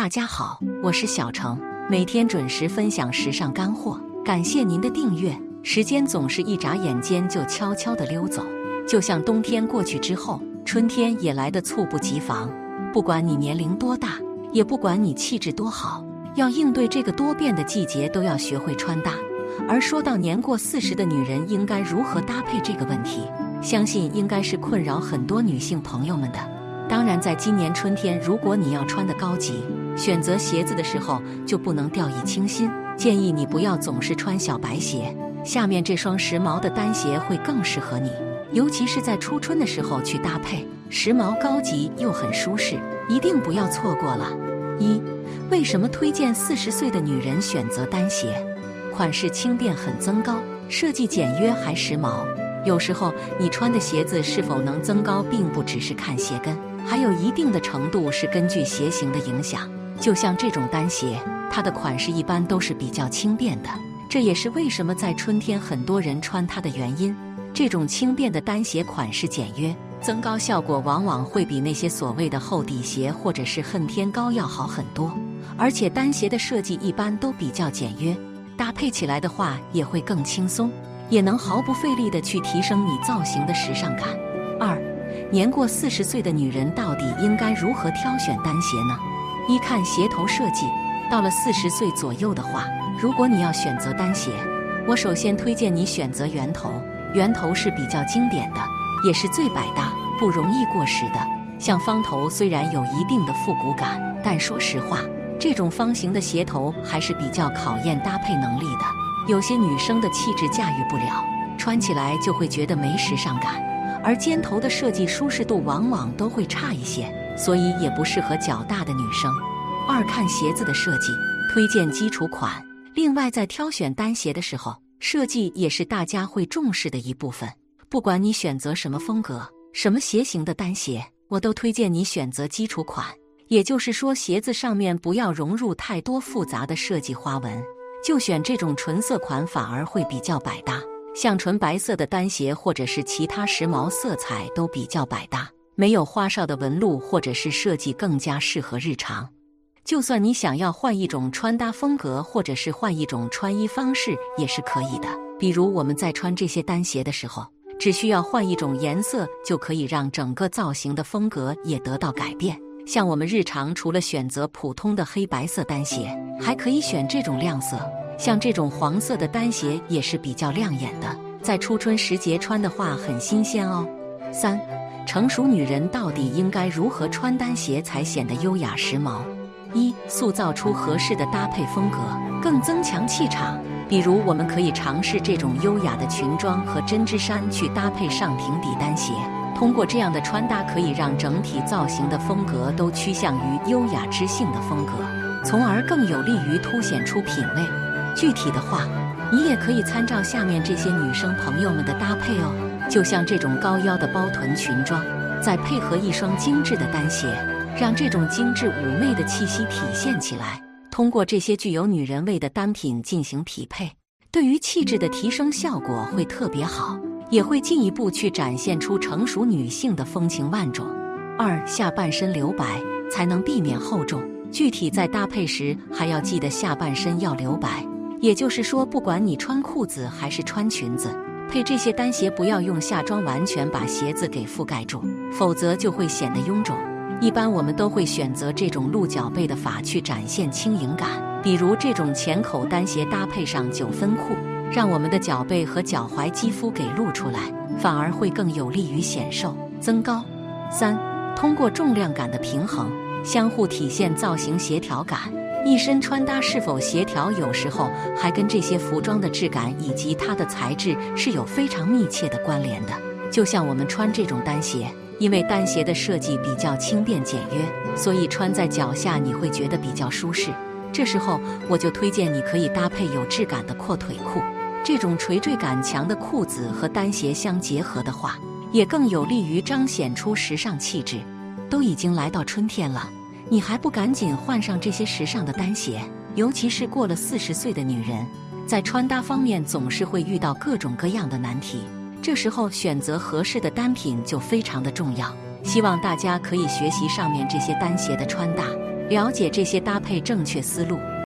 大家好，我是小程，每天准时分享时尚干货。感谢您的订阅。时间总是一眨眼间就悄悄地溜走，就像冬天过去之后，春天也来得猝不及防。不管你年龄多大，也不管你气质多好，要应对这个多变的季节，都要学会穿搭。而说到年过四十的女人应该如何搭配这个问题，相信应该是困扰很多女性朋友们的。当然，在今年春天，如果你要穿的高级，选择鞋子的时候就不能掉以轻心。建议你不要总是穿小白鞋，下面这双时髦的单鞋会更适合你，尤其是在初春的时候去搭配，时髦高级又很舒适，一定不要错过了。一，为什么推荐四十岁的女人选择单鞋？款式轻便很增高，设计简约还时髦。有时候你穿的鞋子是否能增高，并不只是看鞋跟，还有一定的程度是根据鞋型的影响。就像这种单鞋，它的款式一般都是比较轻便的，这也是为什么在春天很多人穿它的原因。这种轻便的单鞋款式简约，增高效果往往会比那些所谓的厚底鞋或者是恨天高要好很多。而且单鞋的设计一般都比较简约。搭配起来的话也会更轻松，也能毫不费力的去提升你造型的时尚感。二，年过四十岁的女人到底应该如何挑选单鞋呢？一看鞋头设计，到了四十岁左右的话，如果你要选择单鞋，我首先推荐你选择圆头。圆头是比较经典的，也是最百搭、不容易过时的。像方头虽然有一定的复古感，但说实话。这种方形的鞋头还是比较考验搭配能力的，有些女生的气质驾驭不了，穿起来就会觉得没时尚感。而尖头的设计舒适度往往都会差一些，所以也不适合脚大的女生。二看鞋子的设计，推荐基础款。另外，在挑选单鞋的时候，设计也是大家会重视的一部分。不管你选择什么风格、什么鞋型的单鞋，我都推荐你选择基础款。也就是说，鞋子上面不要融入太多复杂的设计花纹，就选这种纯色款，反而会比较百搭。像纯白色的单鞋，或者是其他时髦色彩都比较百搭。没有花哨的纹路或者是设计，更加适合日常。就算你想要换一种穿搭风格，或者是换一种穿衣方式，也是可以的。比如我们在穿这些单鞋的时候，只需要换一种颜色，就可以让整个造型的风格也得到改变。像我们日常除了选择普通的黑白色单鞋，还可以选这种亮色。像这种黄色的单鞋也是比较亮眼的，在初春时节穿的话很新鲜哦。三，成熟女人到底应该如何穿单鞋才显得优雅时髦？一，塑造出合适的搭配风格，更增强气场。比如，我们可以尝试这种优雅的裙装和针织衫去搭配上平底单鞋。通过这样的穿搭，可以让整体造型的风格都趋向于优雅知性的风格，从而更有利于凸显出品味。具体的话，你也可以参照下面这些女生朋友们的搭配哦，就像这种高腰的包臀裙装，再配合一双精致的单鞋，让这种精致妩媚的气息体现起来。通过这些具有女人味的单品进行匹配，对于气质的提升效果会特别好。也会进一步去展现出成熟女性的风情万种。二，下半身留白才能避免厚重。具体在搭配时，还要记得下半身要留白。也就是说，不管你穿裤子还是穿裙子，配这些单鞋不要用下装完全把鞋子给覆盖住，否则就会显得臃肿。一般我们都会选择这种露脚背的法去展现轻盈感，比如这种浅口单鞋搭配上九分裤。让我们的脚背和脚踝肌肤给露出来，反而会更有利于显瘦增高。三，通过重量感的平衡，相互体现造型协调感。一身穿搭是否协调，有时候还跟这些服装的质感以及它的材质是有非常密切的关联的。就像我们穿这种单鞋，因为单鞋的设计比较轻便简约，所以穿在脚下你会觉得比较舒适。这时候我就推荐你可以搭配有质感的阔腿裤。这种垂坠感强的裤子和单鞋相结合的话，也更有利于彰显出时尚气质。都已经来到春天了，你还不赶紧换上这些时尚的单鞋？尤其是过了四十岁的女人，在穿搭方面总是会遇到各种各样的难题，这时候选择合适的单品就非常的重要。希望大家可以学习上面这些单鞋的穿搭，了解这些搭配正确思路。